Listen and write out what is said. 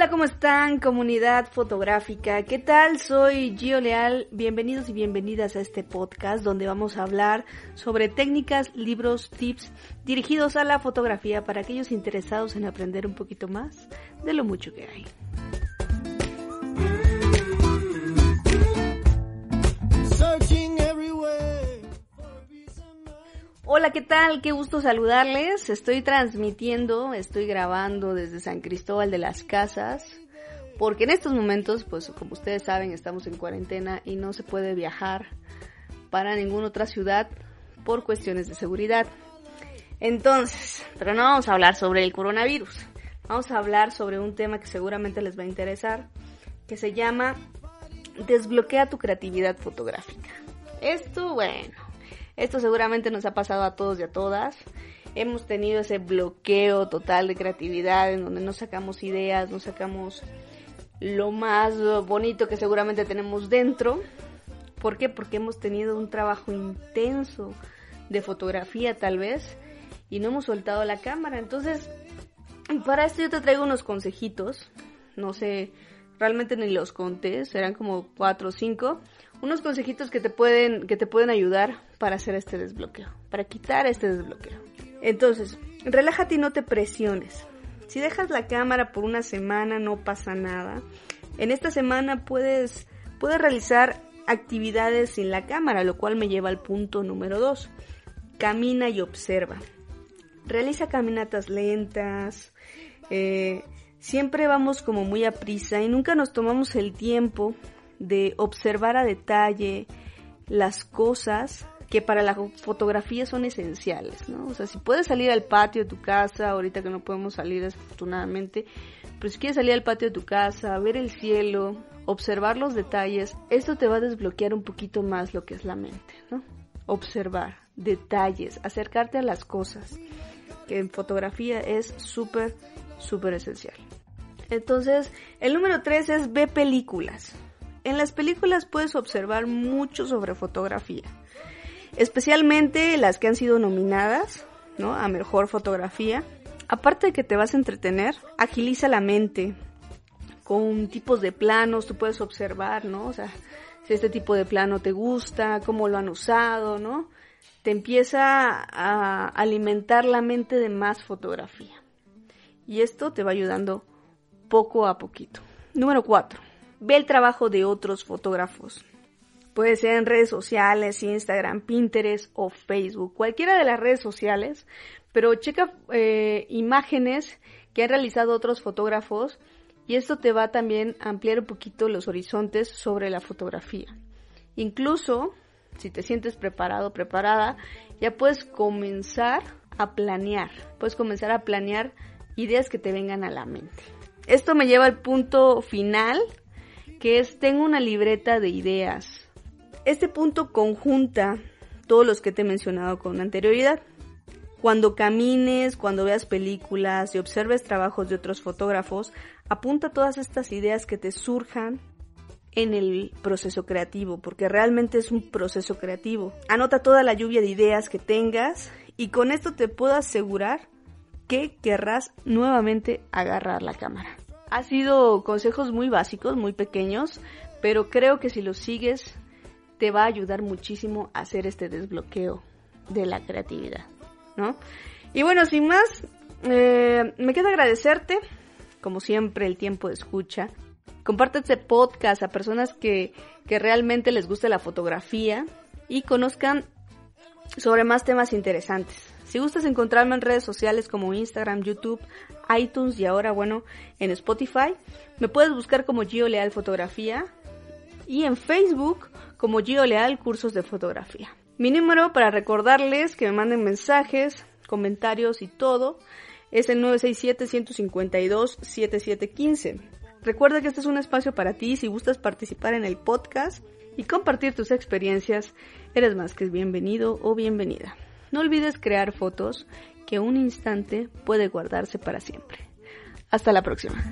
Hola, ¿cómo están, comunidad fotográfica? ¿Qué tal? Soy Gio Leal. Bienvenidos y bienvenidas a este podcast donde vamos a hablar sobre técnicas, libros, tips dirigidos a la fotografía para aquellos interesados en aprender un poquito más de lo mucho que hay. Hola, ¿qué tal? Qué gusto saludarles. Estoy transmitiendo, estoy grabando desde San Cristóbal de las Casas, porque en estos momentos, pues como ustedes saben, estamos en cuarentena y no se puede viajar para ninguna otra ciudad por cuestiones de seguridad. Entonces, pero no vamos a hablar sobre el coronavirus. Vamos a hablar sobre un tema que seguramente les va a interesar, que se llama Desbloquea tu creatividad fotográfica. Esto, bueno, esto seguramente nos ha pasado a todos y a todas. Hemos tenido ese bloqueo total de creatividad en donde no sacamos ideas, no sacamos lo más bonito que seguramente tenemos dentro. ¿Por qué? Porque hemos tenido un trabajo intenso de fotografía tal vez y no hemos soltado la cámara. Entonces, para esto yo te traigo unos consejitos. No sé, realmente ni los conté, serán como cuatro o cinco unos consejitos que te pueden, que te pueden ayudar para hacer este desbloqueo, para quitar este desbloqueo. Entonces, relájate y no te presiones. Si dejas la cámara por una semana no pasa nada. En esta semana puedes, puedes realizar actividades sin la cámara, lo cual me lleva al punto número dos. Camina y observa. Realiza caminatas lentas. Eh, siempre vamos como muy a prisa y nunca nos tomamos el tiempo de observar a detalle las cosas que para la fotografía son esenciales, ¿no? O sea, si puedes salir al patio de tu casa, ahorita que no podemos salir desafortunadamente, pero si quieres salir al patio de tu casa, ver el cielo, observar los detalles, esto te va a desbloquear un poquito más lo que es la mente, ¿no? Observar detalles, acercarte a las cosas, que en fotografía es súper, súper esencial. Entonces, el número tres es ve películas. En las películas puedes observar mucho sobre fotografía, especialmente las que han sido nominadas, ¿no? A mejor fotografía. Aparte de que te vas a entretener, agiliza la mente. Con tipos de planos tú puedes observar, ¿no? O sea, si este tipo de plano te gusta, cómo lo han usado, ¿no? Te empieza a alimentar la mente de más fotografía. Y esto te va ayudando poco a poquito. Número 4 Ve el trabajo de otros fotógrafos. Puede ser en redes sociales, Instagram, Pinterest o Facebook, cualquiera de las redes sociales, pero checa eh, imágenes que han realizado otros fotógrafos y esto te va también a ampliar un poquito los horizontes sobre la fotografía. Incluso, si te sientes preparado, preparada, ya puedes comenzar a planear, puedes comenzar a planear ideas que te vengan a la mente. Esto me lleva al punto final que es tengo una libreta de ideas. Este punto conjunta todos los que te he mencionado con anterioridad. Cuando camines, cuando veas películas y observes trabajos de otros fotógrafos, apunta todas estas ideas que te surjan en el proceso creativo, porque realmente es un proceso creativo. Anota toda la lluvia de ideas que tengas y con esto te puedo asegurar que querrás nuevamente agarrar la cámara. Ha sido consejos muy básicos, muy pequeños, pero creo que si los sigues te va a ayudar muchísimo a hacer este desbloqueo de la creatividad, ¿no? Y bueno, sin más, eh, me queda agradecerte, como siempre, el tiempo de escucha. Comparte este podcast a personas que, que realmente les guste la fotografía y conozcan sobre más temas interesantes. Si gustas encontrarme en redes sociales como Instagram, YouTube, iTunes y ahora, bueno, en Spotify, me puedes buscar como Gio Leal Fotografía y en Facebook como Gio Leal Cursos de Fotografía. Mi número para recordarles que me manden mensajes, comentarios y todo es el 967-152-7715. Recuerda que este es un espacio para ti si gustas participar en el podcast y compartir tus experiencias, eres más que bienvenido o bienvenida. No olvides crear fotos que un instante puede guardarse para siempre. Hasta la próxima.